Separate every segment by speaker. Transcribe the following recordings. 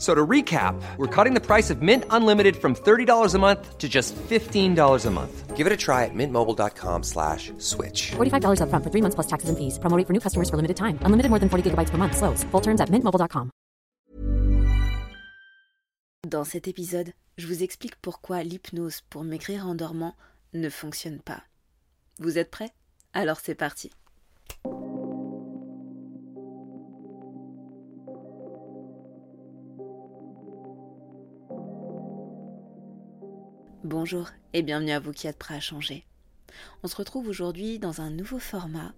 Speaker 1: So to recap, we're cutting the price of Mint Unlimited from $30 a month to just $15 a month.
Speaker 2: Give it a try at mintmobile.com slash switch.
Speaker 3: $45 upfront for three months plus taxes and fees. Promoting for new customers for limited time. Unlimited more than 40 gigabytes per month. Slows. Full terms at mintmobile.com.
Speaker 4: Dans cet épisode, je vous explique pourquoi l'hypnose pour maigrir en dormant ne fonctionne pas. Vous êtes prêts? Alors c'est parti. Bonjour et bienvenue à vous qui êtes prêts à changer. On se retrouve aujourd'hui dans un nouveau format.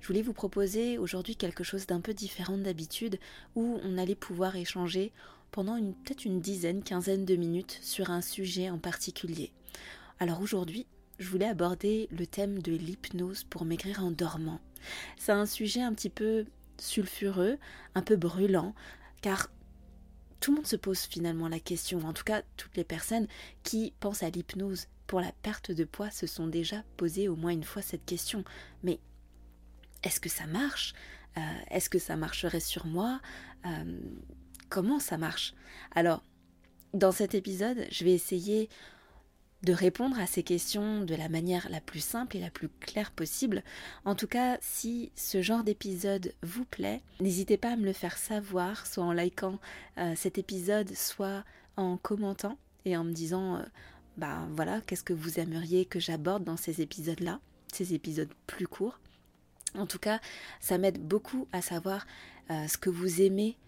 Speaker 4: Je voulais vous proposer aujourd'hui quelque chose d'un peu différent d'habitude où on allait pouvoir échanger pendant peut-être une dizaine, quinzaine de minutes sur un sujet en particulier. Alors aujourd'hui, je voulais aborder le thème de l'hypnose pour maigrir en dormant. C'est un sujet un petit peu sulfureux, un peu brûlant, car tout le monde se pose finalement la question, en tout cas toutes les personnes qui pensent à l'hypnose pour la perte de poids se sont déjà posées au moins une fois cette question. Mais est-ce que ça marche? Euh, Est-ce que ça marcherait sur moi? Euh, Comment ça marche? Alors, dans cet épisode, je vais essayer de répondre à ces questions de la manière la plus simple et la plus claire possible. En tout cas, si ce genre d'épisode vous plaît, n'hésitez pas à me le faire savoir, soit en likant euh, cet épisode, soit en commentant et en me disant, euh, bah voilà, qu'est-ce que vous aimeriez que j'aborde dans ces épisodes-là, ces épisodes plus courts. En tout cas, ça m'aide beaucoup à savoir euh, ce que vous aimez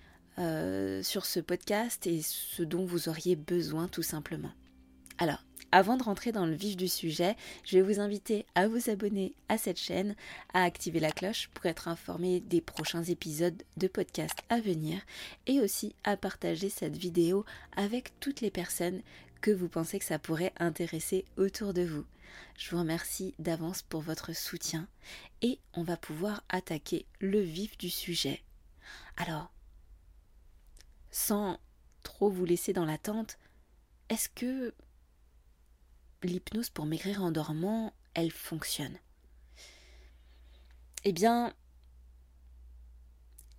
Speaker 4: sur ce podcast et ce dont vous auriez besoin tout simplement. Alors, avant de rentrer dans le vif du sujet, je vais vous inviter à vous abonner à cette chaîne, à activer la cloche pour être informé des prochains épisodes de podcast à venir et aussi à partager cette vidéo avec toutes les personnes que vous pensez que ça pourrait intéresser autour de vous. Je vous remercie d'avance pour votre soutien et on va pouvoir attaquer le vif du sujet. Alors, sans trop vous laisser dans l'attente, est-ce que l'hypnose pour maigrir en dormant, elle fonctionne Eh bien,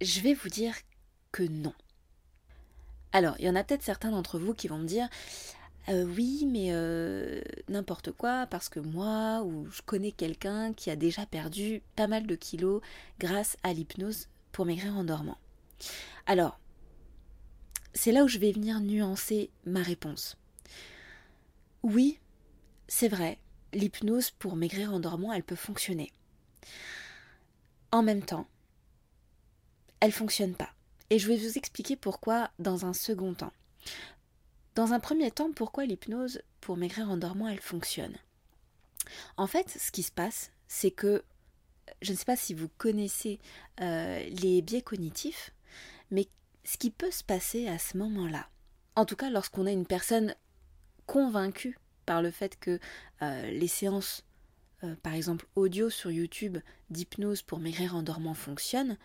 Speaker 4: je vais vous dire que non. Alors, il y en a peut-être certains d'entre vous qui vont me dire euh, oui, mais euh, n'importe quoi, parce que moi, ou je connais quelqu'un qui a déjà perdu pas mal de kilos grâce à l'hypnose pour maigrir en dormant. Alors, c'est là où je vais venir nuancer ma réponse. Oui, c'est vrai, l'hypnose pour maigrir en dormant, elle peut fonctionner. En même temps, elle fonctionne pas. Et je vais vous expliquer pourquoi dans un second temps. Dans un premier temps, pourquoi l'hypnose pour maigrir en dormant, elle fonctionne? En fait, ce qui se passe, c'est que, je ne sais pas si vous connaissez euh, les biais cognitifs, mais ce qui peut se passer à ce moment-là, en tout cas lorsqu'on a une personne convaincue par le fait que euh, les séances, euh, par exemple audio sur YouTube d'hypnose pour maigrir en dormant fonctionnent,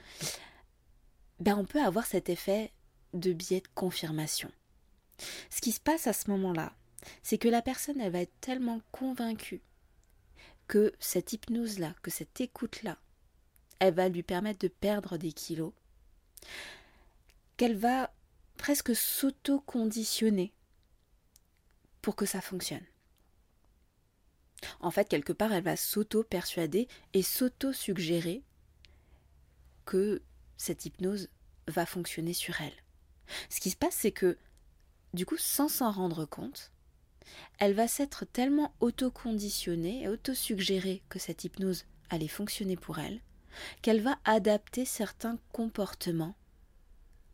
Speaker 4: ben on peut avoir cet effet de biais de confirmation. Ce qui se passe à ce moment-là, c'est que la personne, elle va être tellement convaincue que cette hypnose-là, que cette écoute-là, elle va lui permettre de perdre des kilos, qu'elle va presque s'auto-conditionner pour que ça fonctionne. En fait, quelque part, elle va s'auto-persuader et s'auto-suggérer que cette hypnose va fonctionner sur elle. Ce qui se passe, c'est que, du coup, sans s'en rendre compte, elle va s'être tellement auto-conditionnée et auto-suggérée que cette hypnose allait fonctionner pour elle, qu'elle va adapter certains comportements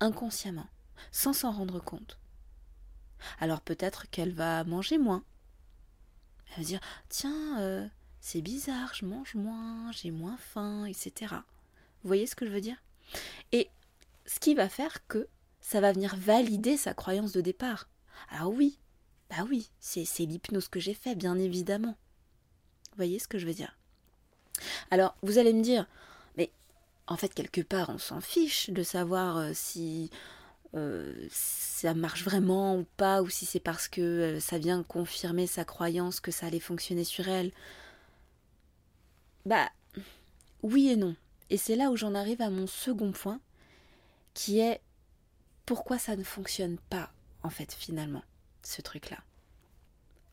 Speaker 4: inconsciemment, sans s'en rendre compte. Alors peut-être qu'elle va manger moins. Elle va dire Tiens, euh, c'est bizarre, je mange moins, j'ai moins faim, etc. Vous voyez ce que je veux dire? Et ce qui va faire que ça va venir valider sa croyance de départ. Alors oui, bah oui, c'est l'hypnose que j'ai fait, bien évidemment. Vous voyez ce que je veux dire? Alors, vous allez me dire, mais en fait, quelque part, on s'en fiche de savoir euh, si euh, ça marche vraiment ou pas, ou si c'est parce que euh, ça vient confirmer sa croyance que ça allait fonctionner sur elle? Bah, oui et non. Et c'est là où j'en arrive à mon second point, qui est pourquoi ça ne fonctionne pas, en fait, finalement, ce truc-là?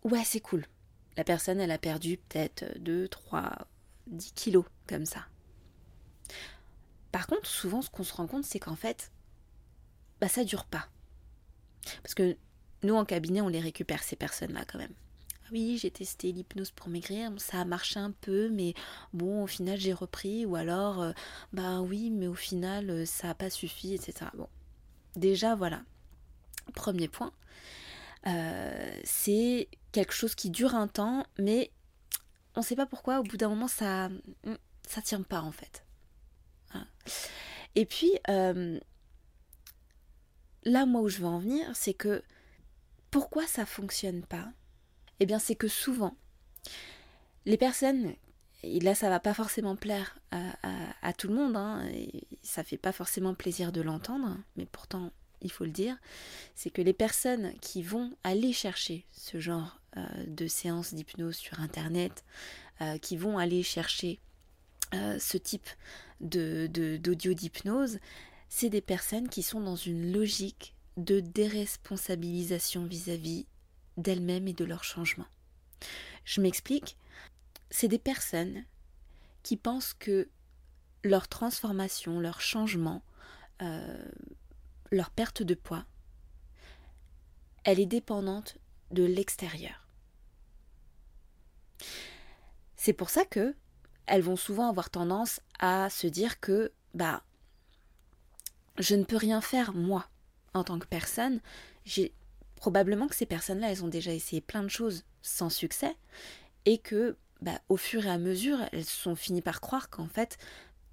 Speaker 4: Ouais, c'est cool. La personne, elle a perdu peut-être 2, 3, 10 kilos, comme ça. Par contre, souvent, ce qu'on se rend compte, c'est qu'en fait, bah, ça dure pas. Parce que nous, en cabinet, on les récupère, ces personnes-là, quand même. Oui, j'ai testé l'hypnose pour maigrir, ça a marché un peu, mais bon, au final, j'ai repris. Ou alors, euh, bah oui, mais au final, euh, ça n'a pas suffi, etc. Bon, déjà, voilà. Premier point. Euh, c'est quelque chose qui dure un temps, mais on ne sait pas pourquoi, au bout d'un moment, ça ça tient pas en fait. Et puis, là, moi, où je veux en venir, c'est que pourquoi ça fonctionne pas Eh bien, c'est que souvent, les personnes, et là, ça va pas forcément plaire à, tout le monde, hein, et ça fait pas forcément plaisir de l'entendre, mais pourtant, il faut le dire, c'est que les personnes qui vont aller chercher ce genre euh, de séances d'hypnose sur Internet, euh, qui vont aller chercher euh, ce type de, d'audio d'hypnose, c'est des personnes qui sont dans une logique de déresponsabilisation vis-à-vis d'elles-mêmes et de leur changement. Je m'explique, c'est des personnes qui pensent que leur transformation, leur changement, euh, leur perte de poids, elle est dépendante de l'extérieur. C'est pour ça que elles vont souvent avoir tendance à se dire que bah je ne peux rien faire moi en tant que personne. J'ai probablement que ces personnes-là, elles ont déjà essayé plein de choses sans succès et que bah, au fur et à mesure, elles sont finies par croire qu'en fait,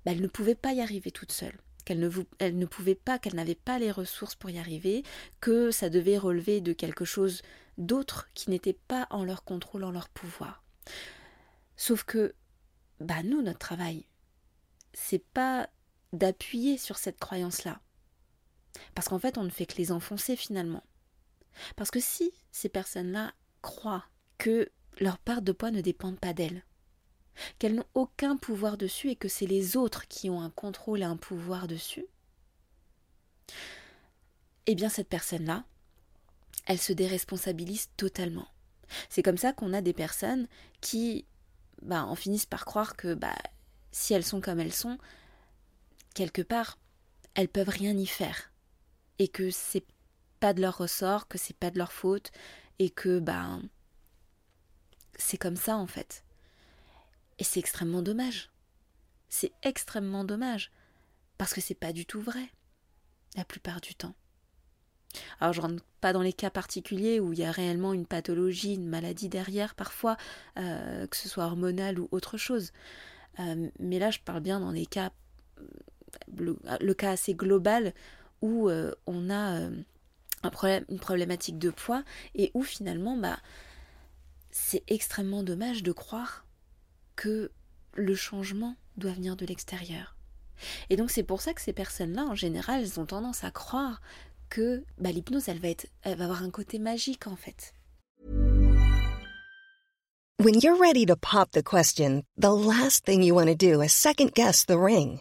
Speaker 4: bah, elles ne pouvaient pas y arriver toutes seules, qu'elles elles ne pouvaient pas, qu'elles n'avaient pas les ressources pour y arriver, que ça devait relever de quelque chose d'autre qui n'était pas en leur contrôle, en leur pouvoir. Sauf que, bah nous, notre travail, c'est pas d'appuyer sur cette croyance-là. Parce qu'en fait, on ne fait que les enfoncer finalement. Parce que si ces personnes-là croient que leur part de poids ne dépend pas d'elles, qu'elles n'ont aucun pouvoir dessus et que c'est les autres qui ont un contrôle et un pouvoir dessus, eh bien cette personne-là, elle se déresponsabilise totalement. C'est comme ça qu'on a des personnes qui bah, en finissent par croire que bah, si elles sont comme elles sont, quelque part, elles peuvent rien y faire. Et que c'est pas de leur ressort, que c'est pas de leur faute, et que, ben, c'est comme ça en fait. Et c'est extrêmement dommage. C'est extrêmement dommage. Parce que c'est pas du tout vrai. La plupart du temps. Alors je rentre pas dans les cas particuliers où il y a réellement une pathologie, une maladie derrière parfois, euh, que ce soit hormonal ou autre chose. Euh, mais là je parle bien dans les cas le, cas assez global où euh, on a euh, un problème, une problématique de poids et où finalement bah, c'est extrêmement dommage de croire que le changement doit venir de l'extérieur. Et donc c'est pour ça que ces personnes-là, en général, elles ont tendance à croire que bah, l'hypnose, elle va, elle va avoir un côté magique en fait.
Speaker 5: When you're ready to pop the question, the last thing you want to do is second guess the ring.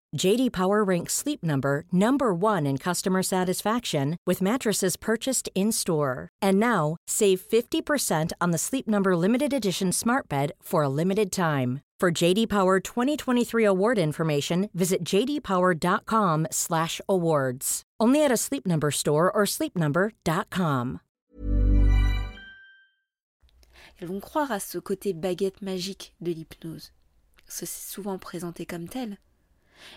Speaker 6: JD Power ranks Sleep Number number 1 in customer satisfaction with mattresses purchased in-store. And now, save 50% on the Sleep Number limited edition Smart Bed for a limited time. For JD Power 2023 award information, visit jdpower.com/awards. Only at a Sleep Number store or sleepnumber.com.
Speaker 4: Elles vont croire à ce côté baguette magique de l'hypnose. C'est souvent présenté comme tel.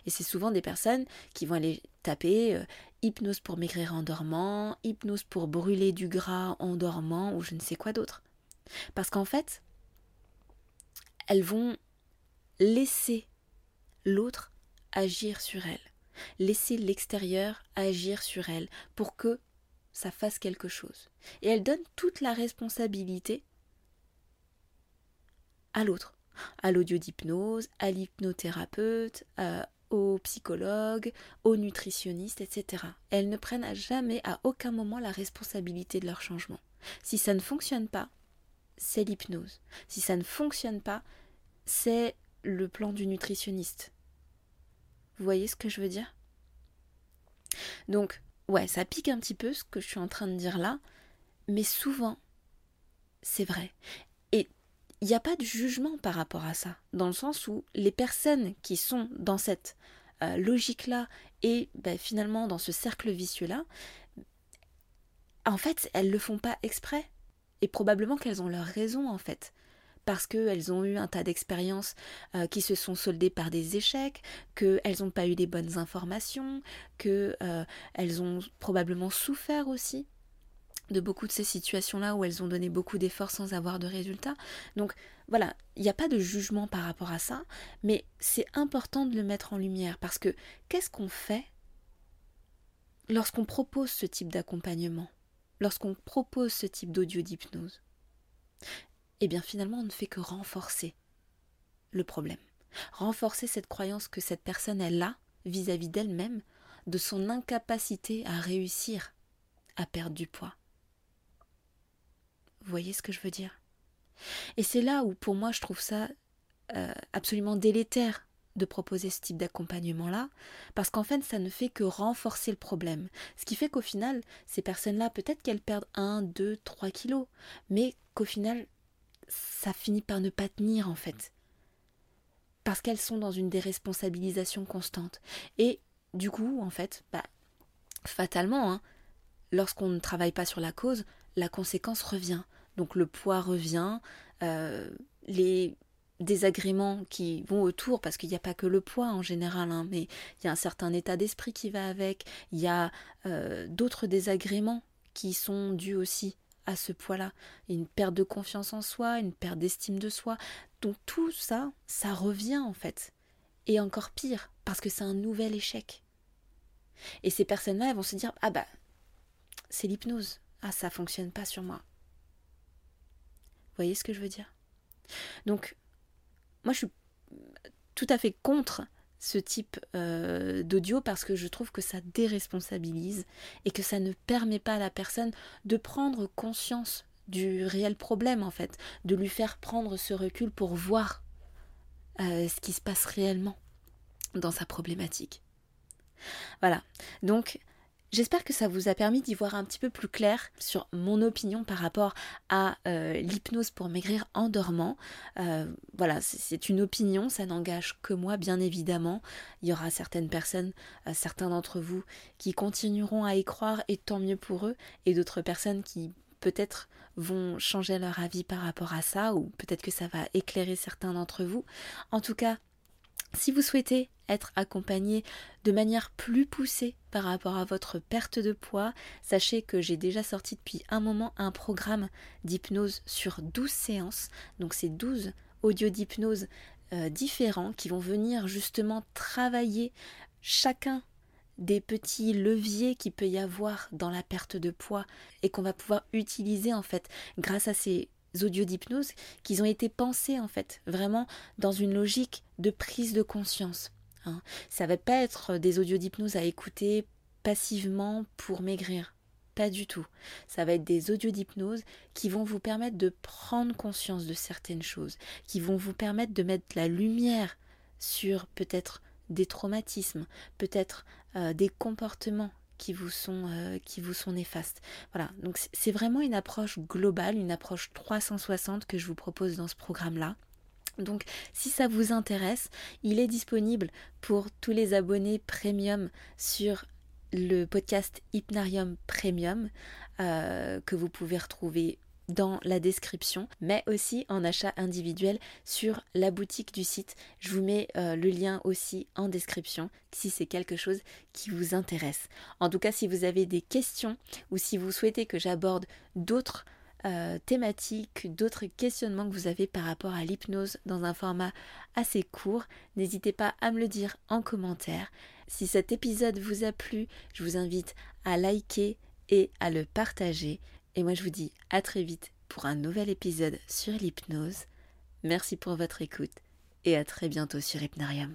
Speaker 4: Et c'est souvent des personnes qui vont aller taper euh, hypnose pour maigrir en dormant, hypnose pour brûler du gras en dormant ou je ne sais quoi d'autre. Parce qu'en fait, elles vont laisser l'autre agir sur elles, laisser l'extérieur agir sur elles pour que ça fasse quelque chose. Et elles donnent toute la responsabilité à l'autre, à l'audio d'hypnose, à l'hypnothérapeute, à- au psychologue, au nutritionniste, etc. Elles ne prennent à jamais à aucun moment la responsabilité de leur changement. Si ça ne fonctionne pas, c'est l'hypnose. Si ça ne fonctionne pas, c'est le plan du nutritionniste. Vous voyez ce que je veux dire? Donc, ouais, ça pique un petit peu ce que je suis en train de dire là, mais souvent, c'est vrai. Il n'y a pas de jugement par rapport à ça, dans le sens où les personnes qui sont dans cette euh, logique-là et ben, finalement dans ce cercle vicieux-là, en fait, elles le font pas exprès. Et probablement qu'elles ont leur raison, en fait. Parce qu'elles ont eu un tas d'expériences euh, qui se sont soldées par des échecs, qu'elles n'ont pas eu les bonnes informations, qu'elles ont probablement souffert aussi de beaucoup de ces situations-là où elles ont donné beaucoup d'efforts sans avoir de résultats. Donc voilà, il n'y a pas de jugement par rapport à ça, mais c'est important de le mettre en lumière parce que qu'est-ce qu'on fait lorsqu'on propose ce type d'accompagnement, lorsqu'on propose ce type d'audio d'hypnose? Eh bien finalement, on ne fait que renforcer le problème, renforcer cette croyance que cette personne elle a vis-à-vis d'elle-même, de son incapacité à réussir à perdre du poids. Vous voyez ce que je veux dire? Et c'est là où pour moi je trouve ça euh, absolument délétère de proposer ce type d'accompagnement-là, parce qu'en fait ça ne fait que renforcer le problème. Ce qui fait qu'au final, ces personnes-là, peut-être qu'elles perdent 1, 2, 3 kilos, mais qu'au final, ça finit par ne pas tenir en fait. Parce qu'elles sont dans une déresponsabilisation constante. Et du coup, en fait, bah, fatalement, hein, lorsqu'on ne travaille pas sur la cause, la conséquence revient. Donc le poids revient, euh, les désagréments qui vont autour, parce qu'il n'y a pas que le poids en général, hein, mais il y a un certain état d'esprit qui va avec, il y a euh, d'autres désagréments qui sont dus aussi à ce poids-là. Une perte de confiance en soi, une perte d'estime de soi. Donc tout ça, ça revient en fait. Et encore pire, parce que c'est un nouvel échec. Et ces personnes-là, elles vont se dire, ah bah, c'est l'hypnose. Ah, ça fonctionne pas sur moi. Vous voyez ce que je veux dire? Donc, moi, je suis tout à fait contre ce type euh, d'audio parce que je trouve que ça déresponsabilise et que ça ne permet pas à la personne de prendre conscience du réel problème en fait, de lui faire prendre ce recul pour voir euh, ce qui se passe réellement dans sa problématique. Voilà, donc J'espère que ça vous a permis d'y voir un petit peu plus clair sur mon opinion par rapport à euh, l'hypnose pour maigrir en dormant. Euh, voilà, c'est une opinion, ça n'engage que moi, bien évidemment. Il y aura certaines personnes, euh, certains d'entre vous, qui continueront à y croire et tant mieux pour eux, et d'autres personnes qui peut-être vont changer leur avis par rapport à ça, ou peut-être que ça va éclairer certains d'entre vous. En tout cas, si vous souhaitez être accompagné de manière plus poussée par rapport à votre perte de poids, sachez que j'ai déjà sorti depuis un moment un programme d'hypnose sur 12 séances. Donc c'est 12 audios d'hypnose euh, différents qui vont venir justement travailler chacun des petits leviers qu'il peut y avoir dans la perte de poids et qu'on va pouvoir utiliser en fait grâce à ces audios d'hypnose qui ont été pensés en fait vraiment dans une logique de prise de conscience. Hein. Ça va pas être des audios d'hypnose à écouter passivement pour maigrir. Pas du tout. Ça va être des audios d'hypnose qui vont vous permettre de prendre conscience de certaines choses, qui vont vous permettre de mettre la lumière sur peut-être des traumatismes, peut-être euh, des comportements vous sont euh, qui vous sont néfastes. Voilà, donc c'est vraiment une approche globale, une approche 360 que je vous propose dans ce programme-là. Donc si ça vous intéresse, il est disponible pour tous les abonnés premium sur le podcast Hypnarium Premium euh, que vous pouvez retrouver dans la description, mais aussi en achat individuel sur la boutique du site. Je vous mets euh, le lien aussi en description si c'est quelque chose qui vous intéresse. En tout cas, si vous avez des questions ou si vous souhaitez que j'aborde d'autres euh, thématiques, d'autres questionnements que vous avez par rapport à l'hypnose dans un format assez court, n'hésitez pas à me le dire en commentaire. Si cet épisode vous a plu, je vous invite à liker et à le partager. Et moi je vous dis à très vite pour un nouvel épisode sur l'hypnose. Merci pour votre écoute et à très bientôt sur Hypnarium.